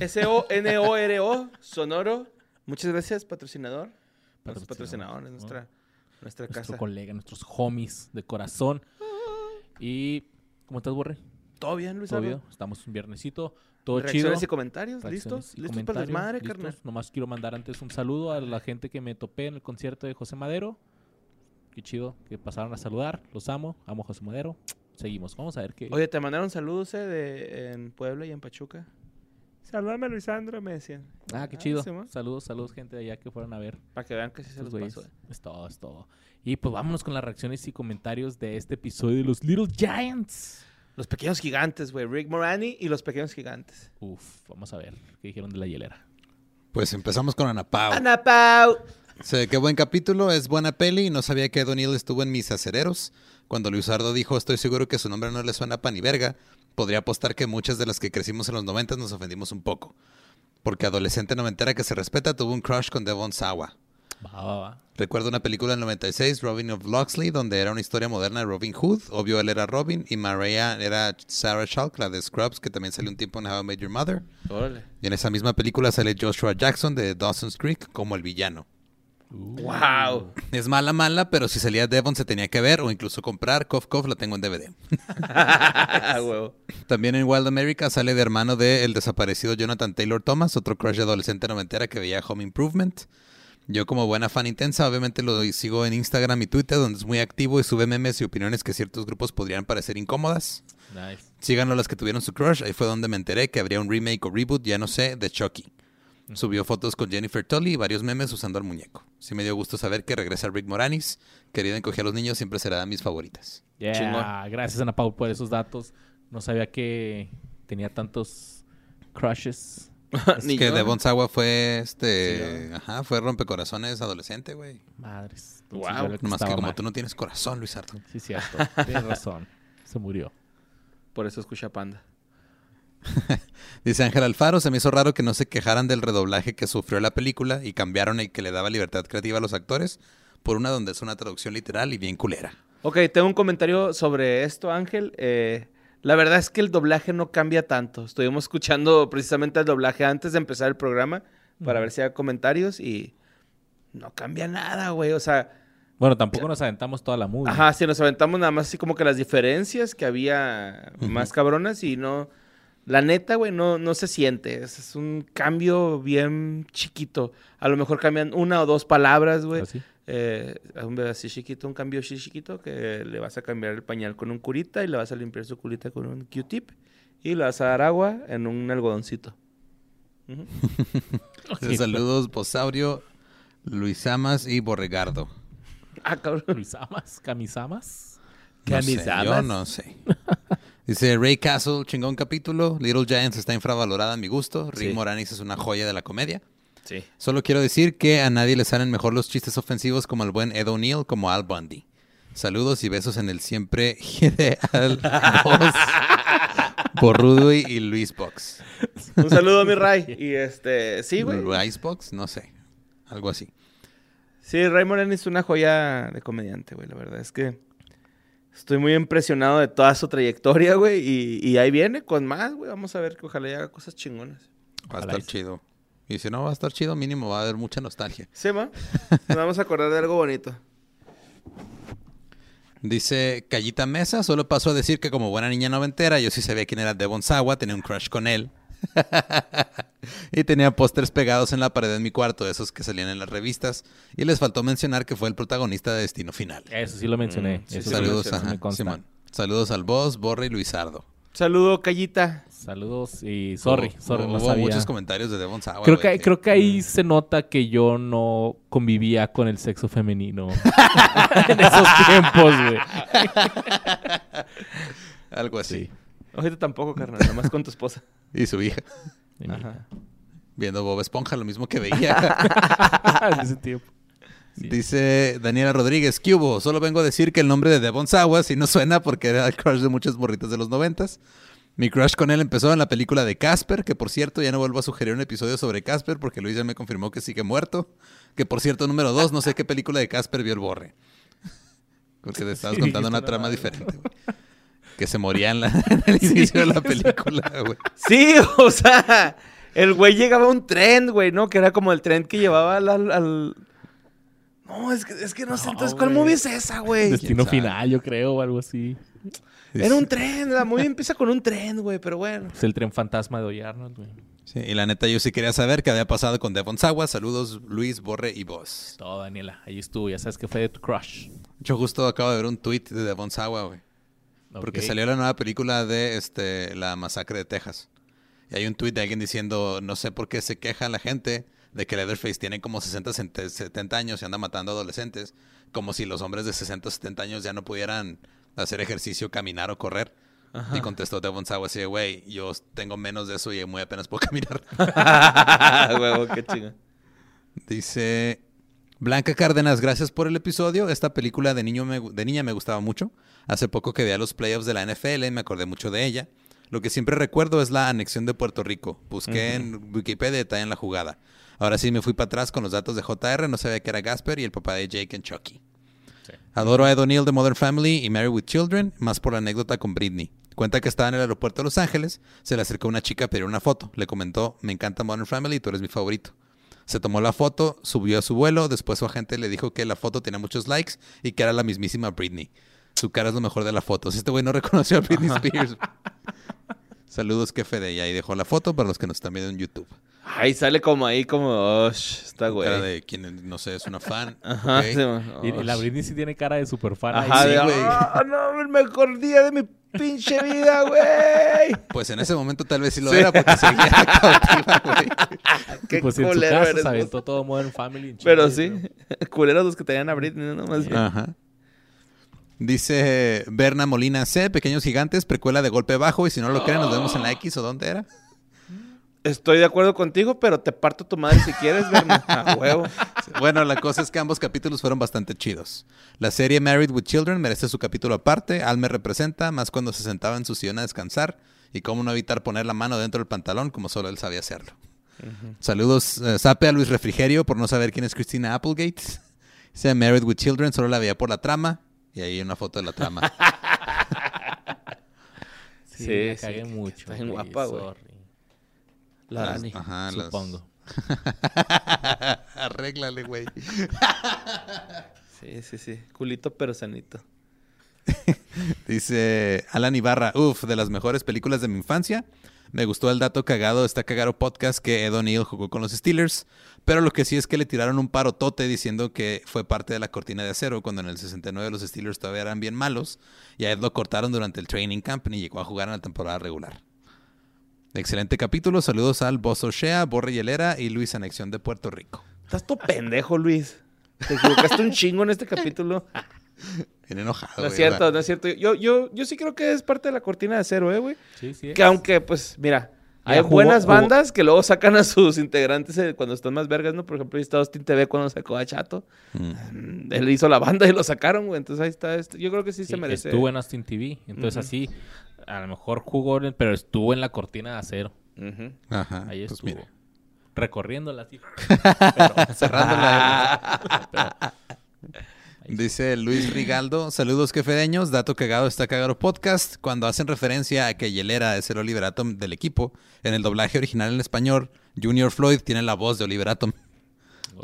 S-O-N-O-R-O, Sonoro. Muchas gracias, patrocinador. Nuestro Patrocinador, nuestra, nuestra Nuestro casa. colega, nuestros homies de corazón. Y. ¿Cómo estás, Borre? ¿Todo bien, Luis ¿Todo bien? Estamos un viernesito. Todo chido. Reacciones y comentarios, ¿listos? y ¿Listos para el comentarios, desmadre, listos. carnal? Nomás quiero mandar antes un saludo a la gente que me topé en el concierto de José Madero. Qué chido que pasaron a saludar. Los amo. Amo a José Madero. Seguimos. Vamos a ver qué. Oye, te mandaron saludos eh, de, en Puebla y en Pachuca. Saludame, Luisandro, me decían. ah, qué chido. sí, man. saludos, saludos, gente de allá que fueron a ver. Para que vean que sí se los pasó. eh. Es todo, es todo. Y pues vámonos con las reacciones y comentarios de este episodio de los Little Giants. Los pequeños gigantes, güey. Rick Morani y los pequeños gigantes. Uf, vamos a ver qué dijeron de la hielera. Pues empezamos con Ana Pao. Ana Pau. Se qué buen capítulo, es buena peli. No sabía que O'Neill estuvo en mis acereros. Cuando Luisardo dijo, estoy seguro que su nombre no le suena pa' ni verga, podría apostar que muchas de las que crecimos en los 90 nos ofendimos un poco. Porque adolescente noventera que se respeta tuvo un crush con Devon Sawa. Va, va, va. Recuerdo una película del 96, Robin of Locksley, donde era una historia moderna de Robin Hood. Obvio, él era Robin y Maria era Sarah Chalk, la de Scrubs, que también salió un tiempo en How I Met Your Mother. Órale. Y en esa misma película sale Joshua Jackson de Dawson's Creek como el villano. Uh, Wow. Es mala, mala, pero si salía Devon se tenía que ver o incluso comprar. Cough, cough, la tengo en DVD. También en Wild America sale de hermano de el desaparecido Jonathan Taylor Thomas, otro crush de adolescente noventera que veía Home Improvement. Yo como buena fan intensa, obviamente lo sigo en Instagram y Twitter, donde es muy activo y sube memes y opiniones que ciertos grupos podrían parecer incómodas. nice. Síganlo las que tuvieron su crush, ahí fue donde me enteré que habría un remake o reboot, ya no sé, de Chucky. Subió fotos con Jennifer Tully y varios memes usando al muñeco. Sí me dio gusto saber que regresa Rick Moranis. Querido encoger a los niños siempre será de mis favoritas. Yeah, Chingón. Gracias, Ana Pau, por esos datos. No sabía que tenía tantos crushes. Es Ni que yo. Devon Sawa fue este, ajá, fue rompecorazones adolescente, güey. Madres. Yo creo Nomás que como mal. tú no tienes corazón, Luis Ardo. Sí, cierto. Tienes razón. Se murió. Por eso escucha Panda. Dice Ángel Alfaro, se me hizo raro que no se quejaran del redoblaje que sufrió la película y cambiaron el que le daba libertad creativa a los actores por una donde es una traducción literal y bien culera. Ok, tengo un comentario sobre esto, Ángel. Eh, la verdad es que el doblaje no cambia tanto. Estuvimos escuchando precisamente el doblaje antes de empezar el programa para ver si hay comentarios y no cambia nada, güey. O sea, Bueno, tampoco nos aventamos toda la movie. ajá, si nos aventamos nada más así como que las diferencias que había más cabronas y no... La neta, güey, no, no se siente. Es, es un cambio bien chiquito. A lo mejor cambian una o dos palabras, güey. ¿Así? Eh, un así chiquito, un cambio así chiquito que le vas a cambiar el pañal con un curita y le vas a limpiar su culita con un Q-tip y le vas a dar agua en un algodoncito. Saludos, Posaurio, Luis Amas y Borregardo. Ah, cabrón. Luisamas, camisamas. No sé, Camisamas. yo no sé. Dice Ray Castle, chingón capítulo. Little Giants está infravalorada a mi gusto. Rick Sí. Moranis es una joya de la comedia. Sí. Solo quiero decir que a nadie le salen mejor los chistes ofensivos como el buen Ed O'Neill como Al Bundy. Saludos y besos en el siempre ideal voz por Rudy y Luis Box. Un saludo a mi Ray. Y este, sí, güey. Luis Box, no sé. Algo así. Sí, Ray Moreno es una joya de comediante, güey. La verdad es que estoy muy impresionado de toda su trayectoria, güey. Y, y ahí viene con más, güey. Vamos a ver que ojalá y haga cosas chingonas. Va a estar chido. Y si no va a estar chido, mínimo va a haber mucha nostalgia. ¿Sí, ma? Nos vamos a acordar de algo bonito. Dice Callita Mesa, solo paso a decir que como buena niña noventera, yo sí sabía quién era Devon Sawa, tenía un crush con él. y tenía pósters pegados en la pared de mi cuarto, esos que salían en las revistas. Y les faltó mencionar que fue el protagonista de Destino Final. Eso sí lo mencioné. Mm, sí, Eso sí lo Saludos, ajá, consta. Simón. Saludos al boss, Borre y Luisardo. Saludo, Callita. Saludos y sorry, Hubo- sorry, no hubo sabía. muchos comentarios de Devon Sawa. Creo que, creo que ahí se nota que yo no convivía con el sexo femenino en esos tiempos, güey. Algo así. Sí. Ahorita tampoco, carnal. Nada más con tu esposa. Y su hija. Ajá. Viendo Bob Esponja, lo mismo que veía. en ese tiempo. Sí. Dice Daniela Rodríguez, ¿qué hubo? Solo vengo a decir que el nombre de Devon Sawa si no suena porque era el crush de muchas morritas de los noventas. Mi crush con él empezó en la película de Casper, que por cierto ya no vuelvo a sugerir un episodio sobre Casper porque Luis ya me confirmó que sigue muerto. Que por cierto, número dos, no sé qué película de Casper vio el borre. Porque te estabas Sí, contando una trama diferente, güey. Que se moría en, la- en el inicio de la película, güey. Sí, o sea, El güey llegaba a un tren, güey, ¿no? Que era como el tren que llevaba al... al- al- No, es que, es que no, sé entonces cuál güey. movie es esa, güey. Destino final, yo creo, o algo así. Era un tren, la movie empieza con un tren, güey, pero bueno. Es el tren fantasma de Arnold, güey. Sí, y la neta, yo sí quería saber qué había pasado con Devon Sawa. Saludos, Luis, Borre y vos. Todo, Daniela. Ahí estuvo. Ya sabes que fue de tu crush. Yo justo acabo de ver un tweet de Devon Sawa, güey. Porque salió la nueva película de este la masacre de Texas. Y hay un tweet de alguien diciendo, no sé por qué se queja la gente de que Leatherface tiene como 60, 70 años y anda matando adolescentes, como si los hombres de 60, 70 años ya no pudieran hacer ejercicio, caminar o correr. Ajá. Y contestó Devon Sawa así, güey, yo tengo menos de eso y muy apenas puedo caminar. Huevo, qué chinga. Dice Blanca Cárdenas, gracias por el episodio. Esta película de, niño me de niña me gustaba mucho. Hace poco que vi a los playoffs de la NFL y me acordé mucho de ella. Lo que siempre recuerdo es la anexión de Puerto Rico. Busqué en Wikipedia detalle en la jugada. Ahora sí me fui para atrás con los datos de JR, no sabía que era Gasper y el papá de Jake and Chucky. Adoro a Ed O'Neill de Modern Family y Married with Children, más por la anécdota con Britney. Cuenta que estaba en el aeropuerto de Los Ángeles, se le acercó una chica a pedir una foto. Le comentó, me encanta Modern Family y tú eres mi favorito. Se tomó la foto, subió a su vuelo, después su agente le dijo que la foto tenía muchos likes y que era la mismísima Britney. Su cara es lo mejor de la foto. Si este güey no reconoció a Britney Spears. Saludos, que Fede. Y ahí dejó la foto para los que nos están viendo en YouTube. Ay, sale como ahí, como... oh, está güey. Cara de quien, no sé, es una fan. Ajá, sí. Y, Oh, y la. Britney sí tiene cara de super fan. ahí. Ajá, sí, de, güey. "Ah, no, el mejor día de mi pinche vida, güey. Pues en ese momento tal vez sí lo Sí. era porque seguía cautiva, güey. Qué pues en su culero casa eres, se vos. todo Modern Family. en Pero sí, culeros los que tenían a Britney, ¿no? Más bien. Ajá. Dice Berna Molina C, Pequeños Gigantes, precuela de Golpe Bajo. Y si no lo creen, nos vemos en la X o dónde era. Estoy de acuerdo contigo, pero te parto tu madre si quieres, Berna. A huevo. Bueno, la cosa es que ambos capítulos fueron bastante chidos. La serie Married with Children merece su capítulo aparte. Al me representa, más cuando se sentaba en su sillón a descansar. Y cómo no evitar poner la mano dentro del pantalón como solo él sabía hacerlo. Saludos, eh, sape a Luis Refrigerio por no saber quién es Christina Applegate. Dice Married with Children, solo la veía por la trama. Y ahí una foto de la trama. Sí, Sí, la sí, cagué que mucho. está güey, guapa, güey. La Las- Dani. Ajá, las- Supongo. Arréglale, güey. Sí, sí, sí. Culito pero sanito. Dice Alan Ibarra, uff, de las mejores películas de mi infancia. Me gustó el dato cagado, está cagado podcast que Ed O'Neill jugó con los Steelers. Pero lo que sí es que le tiraron un parotote diciendo que fue parte de la cortina de acero cuando en el 69 los Steelers todavía eran bien malos. Y a Ed lo cortaron durante el training camp y llegó a jugar en la temporada regular. Excelente capítulo, saludos al Bozo Shea, Borre Hielera y Luis Anexión de Puerto Rico. Estás todo pendejo, Luis. Te equivocaste un chingo en este capítulo. Bien enojado. No es güey, cierto, ¿verdad? no es cierto. Yo, yo, yo sí creo que es parte de la cortina de acero, eh, güey. Sí, sí. Que aunque, pues, mira, hay jugó- buenas jugó- bandas que luego sacan a sus integrantes eh, cuando están más vergas, ¿no? Por ejemplo, ahí está Austin TV cuando sacó a Chato. Mm. Mm, Él hizo la banda y lo sacaron, güey. Entonces ahí está. este- Yo creo que sí, Sí, se merece. Estuvo en Austin TV. Entonces así, a lo mejor jugó, en- pero estuvo en la cortina de acero. Ajá, Ahí pues estuvo. mira. Recorriéndola. Cerrándola. Pero- Dice Luis Rigaldo, saludos quefedeños, dato cagado está cagado podcast. Cuando hacen referencia a que Yelera es el Oliver Atom del equipo, en el doblaje original en español, Junior Floyd tiene la voz de Oliver Atom.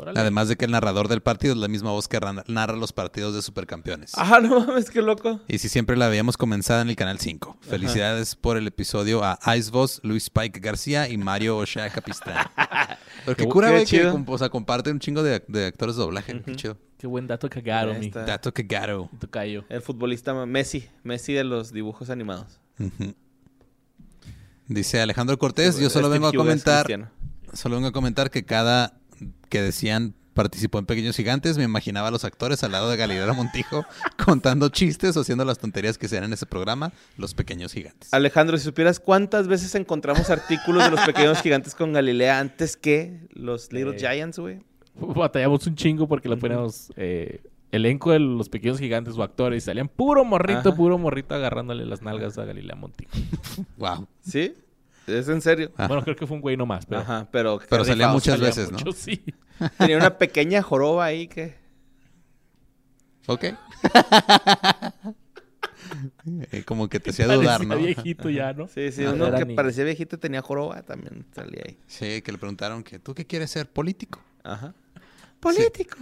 Órale. Además de que el narrador del partido es la misma voz que narra los partidos de supercampeones. Ah, no mames, qué loco. Y si siempre la habíamos comenzado en el canal 5. Felicidades por el episodio a Ice Boss, Luis Spike García y Mario Oshea Capistán. Porque Qué- cura, qué güey, que o sea, comparte un chingo de, de actores de doblaje. Qué chido. Qué buen dato cagaron, Ahí mi. Dato cagado. tocayo. El futbolista Messi. Messi de los dibujos animados. Dice Alejandro Cortés, yo solo vengo a comentar, solo vengo a comentar que cada que decían participó en Pequeños Gigantes, me imaginaba a los actores al lado de Galilea Montijo contando chistes o haciendo las tonterías que se dan en ese programa, Los Pequeños Gigantes. Alejandro, si supieras cuántas veces encontramos artículos de los pequeños gigantes con Galilea antes que los Little Eh. Giants, güey. Batallamos un chingo porque le poníamos eh, elenco de los pequeños gigantes o actores y salían puro morrito, Ajá. puro morrito agarrándole las nalgas a Galilea Montijo. Wow. ¿Sí? Es en serio. Ah. Bueno, creo que fue un güey nomás, pero, Ajá, pero... Pero salía rifado. muchas salía veces, ¿no? mucho, sí. Tenía una pequeña joroba ahí que... Ok. Eh, como que te hacía Parecía dudar, ¿no? viejito ya, ¿no? Sí, sí, No, uno que parecía viejito y tenía joroba también salía ahí. Sí, que le preguntaron que tú qué quieres ser político. Ajá. Político.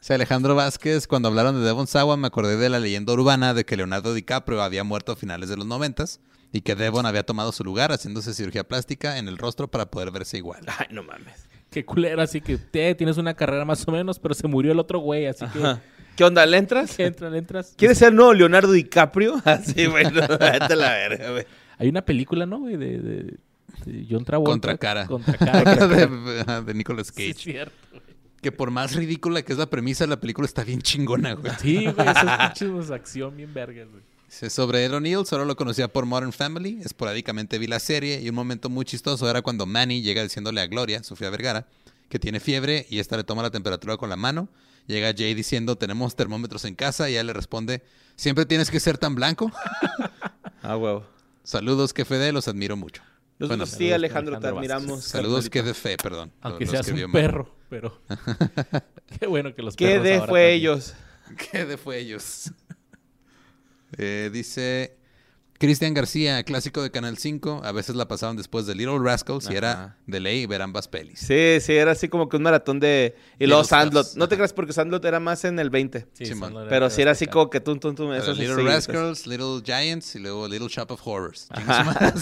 Sí, Alejandro Vázquez, cuando hablaron de Devon Sawa, me acordé de la leyenda urbana de que Leonardo DiCaprio había muerto a finales de los noventas y que Devon había tomado su lugar haciéndose cirugía plástica en el rostro para poder verse igual. Ay, no mames. Qué culero, así que te, tienes una carrera más o menos, pero se murió el otro güey, así Ajá. ¿Qué onda? ¿Le entras? que entra, entras. ¿Quieres ser nuevo Leonardo DiCaprio? Así, bueno, vete a la verga, güey. Hay una película, ¿no, güey? De, de, de John Travolta. Contra cara. Contra cara. de, Nicolas Sí, Cage. es cierto. güey. Que por más ridícula que es la premisa, la película está bien chingona, güey. Sí, güey, esas pinches acción bien vergas, güey. Sobre Ed O'Neill, solo lo conocía por Modern Family. Esporádicamente vi la serie y un momento muy chistoso era cuando Manny llega diciéndole a Gloria, Sofía Vergara, que tiene fiebre y esta le toma la temperatura con la mano. Llega Jay diciendo, tenemos termómetros en casa y ella le responde, ¿siempre tienes que ser tan blanco? Ah, huevo. Saludos, que Fede, los admiro mucho. Nosotros Bueno, sí, Alejandro, te admiramos. Saludos, que de fe, perdón. Aunque seas un mal. perro, pero... Qué bueno que los ¿Qué perros de ahora fue también. ellos? ¿Qué de fue ellos? Eh, dice Cristian García, clásico de Canal 5. A veces la pasaban después de Little Rascals y era de ley ver ambas pelis. Sí, sí, era así como que un maratón de... Y luego Sandlot. No te creas porque Sandlot era más en el 20. Sí, los Pero sí era así como que tum, tum, tum. Esos Little. Rascals, Little Giants y luego Little Shop of Horrors.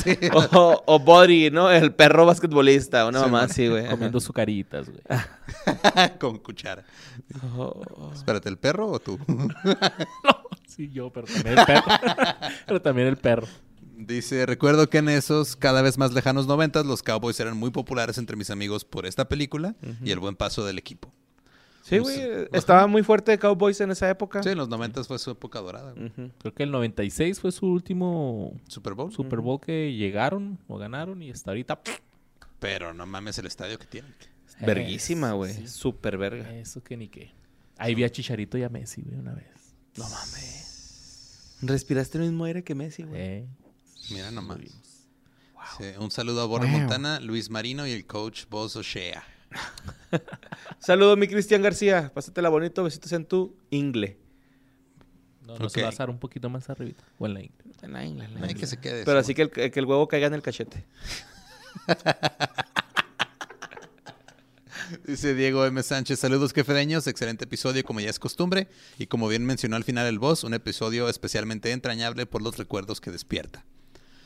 Sí. O, o Body, ¿no? El perro basquetbolista. Una Sí, mamá man. así, güey. Comiendo sucaritas, güey. Con cuchara. Oh. Espérate, ¿el perro o tú? Sí, yo, pero también el perro. pero también el perro. Dice, recuerdo que en esos cada vez más lejanos noventas los Cowboys eran muy populares entre mis amigos por esta película y el buen paso del equipo. Sí, güey. Estaba muy fuerte Cowboys en esa época. Sí, en los noventas fue su época dorada. güey. Creo que el 96 fue su último Super Bowl. Super Bowl que llegaron o ganaron y hasta ahorita... Pero no mames el estadio que tienen. Verguísima, Eh, güey. sí. Súper verga. Eso que ni qué. Ahí vi a Chicharito y a Messi, güey, una vez. No mames. Respiraste el mismo aire que Messi, güey. Eh, Mira nomás. vimos. Sí, un saludo a Borre Wow. Montana, Luis Marino y el coach Boz O'Shea. Saludos, mi Cristian García. Pásatela bonito. Besitos en tu ingle. No, no se Ok. va a asar un poquito más arriba. O en la ingle. En la ingle, en la ingle. que se quede. Pero sí. así que el, que el huevo caiga en el cachete. Dice Diego M. Sánchez, saludos quefedeños, excelente episodio como ya es costumbre y como bien mencionó al final el boss, un episodio especialmente entrañable por los recuerdos que despierta.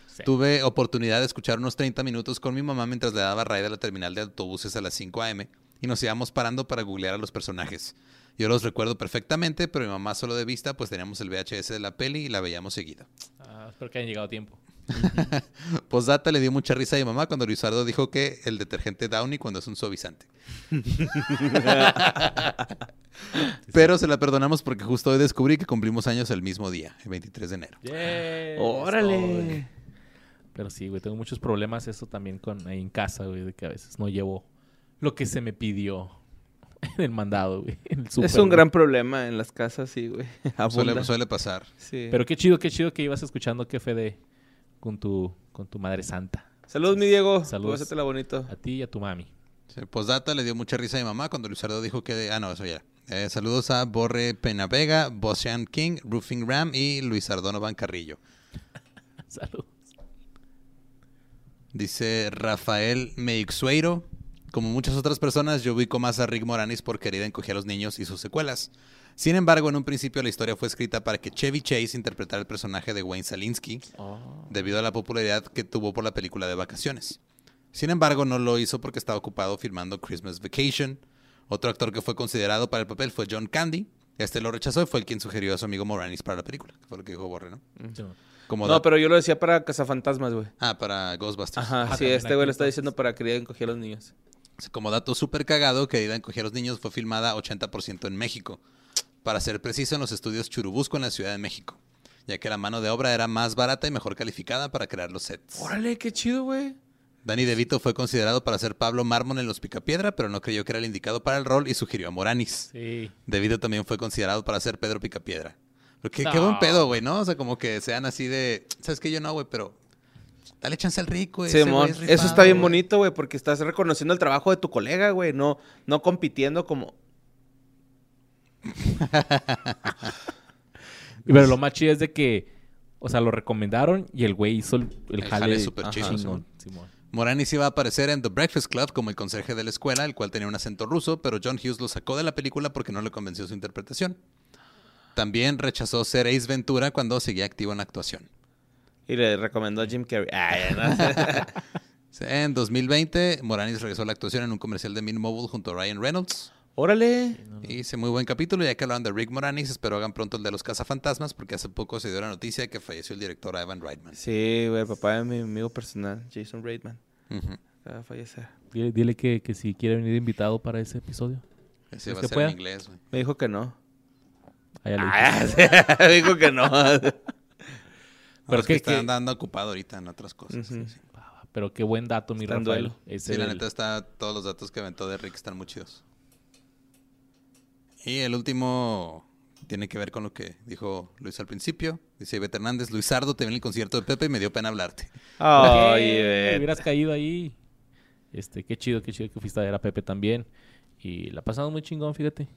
Sí. Tuve oportunidad de escuchar unos 30 minutos con mi mamá mientras le daba raid a la terminal de autobuses a las 5 a.m. y nos íbamos parando para googlear a los personajes. Yo los recuerdo perfectamente, pero mi mamá solo de vista, pues teníamos el VHS de la peli y la veíamos seguido. Ah, espero que hayan llegado a tiempo. Postdata le dio mucha risa a mi mamá cuando Luisardo dijo que el detergente Downy cuando es un suavizante. Pero se la perdonamos porque justo hoy descubrí que cumplimos años el mismo día, el 23 de enero. Yeah, ¡Órale! Pero sí, güey, tengo muchos problemas eso también con ahí en casa, güey, de que a veces no llevo lo que se me pidió en el mandado, güey. en el súper, es un güey. gran problema en las casas, sí, güey. Suele, suele pasar. Sí. Pero qué chido, qué chido que ibas escuchando que Fede con tu, con tu madre santa. Saludos, mi Diego. Saludos. Pásatela bonito. A ti y a tu mami. Sí, Postdata le dio mucha risa a mi mamá cuando Luisardo dijo que... Ah, no, eso ya. Eh, saludos a Borre Penavega, Bosian King, Roofing Ram y Luis Ardonovan Carrillo. Salud. Dice Rafael Meixueiro. Como muchas otras personas, yo ubico más a Rick Moranis por querida encogía a los niños y sus secuelas. Sin embargo, en un principio la historia fue escrita para que Chevy Chase interpretara el personaje de Wayne Salinsky, debido a la popularidad que tuvo por la película de vacaciones. Sin embargo, no lo hizo porque estaba ocupado filmando Christmas Vacation. Otro actor que fue considerado para el papel fue John Candy. Este lo rechazó y fue el quien sugirió a su amigo Moranis para la película, que fue lo que dijo Borre, ¿no? Sí, Como No, pero yo lo decía para Cazafantasmas, güey. Ah, para Ghostbusters. Ajá, Ah, sí, este güey lo está diciendo para querer encoger a los niños. Como dato súper cagado, Querida encogía a los niños fue filmada 80% en México. Para ser preciso, en los estudios Churubusco en la Ciudad de México. Ya que la mano de obra era más barata y mejor calificada para crear los sets. Órale, qué chido, güey. Danny DeVito fue considerado para ser Pablo Mármol en Los Picapiedra, pero no creyó que era el indicado para el rol y sugirió a Moranis. Sí. DeVito también fue considerado para ser Pedro Picapiedra. Pero qué, qué No. buen pedo, güey, ¿no? O sea, como que sean así de... ¿Sabes qué? Yo no, güey, pero... Dale chance al rico, güey es eso está bien bonito, güey, porque estás reconociendo el trabajo de tu colega, güey, no, no compitiendo como... Pero lo más chido es de que, o sea, lo recomendaron y el güey hizo el, el El jale, jale súper Ajá, chido, chingón, Simón. Moranis iba a aparecer en The Breakfast Club como el conserje de la escuela, el cual tenía un acento ruso, pero John Hughes lo sacó de la película porque no le convenció su interpretación. También rechazó ser Ace Ventura cuando seguía activo en actuación. Y le recomendó a Jim Carrey. Ah, no. En 2020, Moranis regresó a la actuación en un comercial de Mint Mobile junto a Ryan Reynolds. Órale. Hice muy buen capítulo, ya que hablaban de Rick Moranis, espero hagan pronto el de los cazafantasmas, porque hace poco se dio la noticia de que falleció el director Ivan Reitman. Sí, güey, el papá de mi amigo personal, Jason Reitman. De fallecer. Dile, dile que, que si quiere venir invitado para ese episodio. Ese ¿Crees va a que ser pueda? en inglés, güey. Me dijo que no. Allá le Ah, dije. sí, dijo que no. Pero es que qué- está andando ocupado ahorita en otras cosas. Ujú. sí. Pero qué buen dato, mi Rafael. Sí, la neta está, todos los datos que aventó de Rick están muy chidos. Y el último tiene que ver con lo que dijo Luis al principio. Dice Ivette Hernández, Luisardo, te vi en el concierto de Pepe y me dio pena hablarte. Ay. Ivette. Hubieras caído ahí. Este, qué chido, qué chido que fuiste a ver a Pepe también. Y la pasamos muy chingón, fíjate.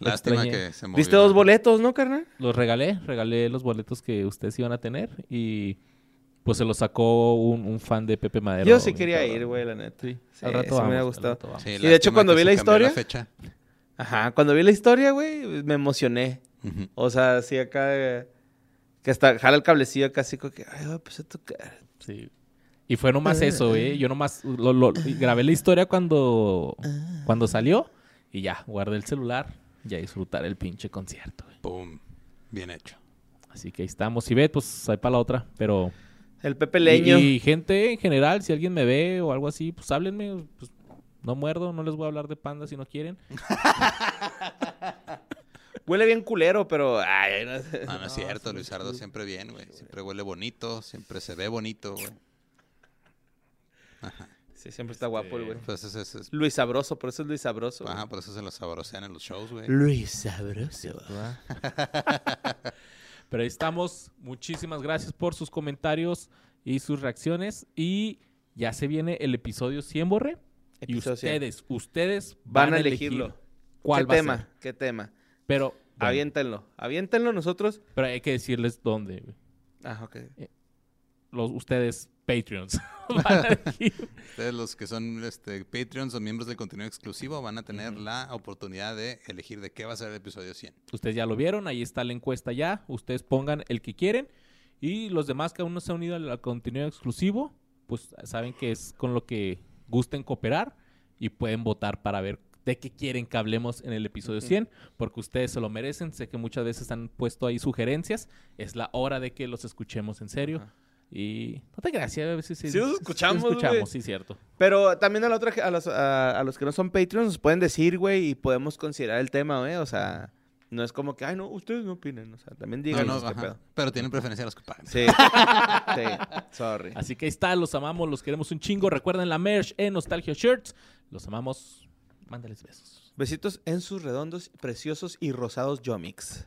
Lástima extrañé. que se movió. ¿Viste dos boletos, no, carnal? Los regalé, regalé los boletos que ustedes iban a tener y pues se los sacó un, un fan de Pepe Madero. Yo sí quería cabrón. ir, güey, la neta. Sí, Sí, al rato sí vamos. me hubiera gustado. Sí, Y de hecho, cuando vi la historia- fecha. Ajá, cuando vi la historia, güey, me emocioné. O sea, sí acá... eh, Que hasta jala el cablecillo casi como que... Ay, va a tocar. Sí. Y fue nomás eso, ¿eh? Yo nomás lo- lo- grabé la historia cuando, cuando salió y ya, guardé el celular y a disfrutar el pinche concierto. güey. Pum. Bien hecho. Así que ahí estamos. Si ves, pues ahí para la otra. Pero. El Pepe Leño. Y, y gente en general, si alguien me ve o algo así, pues háblenme. Pues, no muerdo, no les voy a hablar de panda si no quieren. Huele bien culero, pero... Ay, no sé. No, no es cierto, Luisardo siempre bien, güey. Siempre huele bonito, siempre se ve bonito, güey. Sí, siempre está guapo el güey. Pues ese es, es- Luis Sabroso, por eso es Luis Sabroso. Ajá, por eso se lo sabrosean en los shows, güey. Luis Sabroso. Pero ahí estamos. Muchísimas gracias por sus comentarios y sus reacciones. Y ya se viene el episodio 100, Borre. Y Episodio 100. ustedes, ustedes Van a elegirlo. cuál ¿Qué va a tema? ser. ¿Qué tema? Pero, bueno, Aviéntenlo. Aviéntenlo nosotros. pero hay que decirles dónde. güey. Ah, ok. Los, ustedes, Patreons. van a elegir. Ustedes, los que son este, Patreons o miembros del contenido exclusivo, van a tener la oportunidad de elegir de qué va a ser el episodio 100. Ustedes ya lo vieron, ahí está la encuesta ya. Ustedes pongan el que quieren. Y los demás que aún no se han unido al, al contenido exclusivo, pues saben que es con lo que gusten cooperar y pueden votar para ver de qué quieren que hablemos en el episodio 100, porque ustedes se lo merecen. Sé que muchas veces han puesto ahí sugerencias. Es la hora de que los escuchemos en serio. Ajá. Y no te gracias, a veces sí, Sí los escuchamos, sí escuchamos, sí, cierto. Pero también a, la otra, a, los, a, a los que no son Patreons nos pueden decir, güey, y podemos considerar el tema, güey. O sea, no es como que, ay, no, ustedes no opinen. O sea, también No, díganos no, qué ajá. pedo. Pero tienen preferencia a los que pagan. Sí. sí. Sorry. Así que ahí está, los amamos, los queremos un chingo. Recuerden la merch en Nostalgia Shirts. Los amamos. Mándales besos. Besitos en sus redondos, preciosos y rosados Yomix.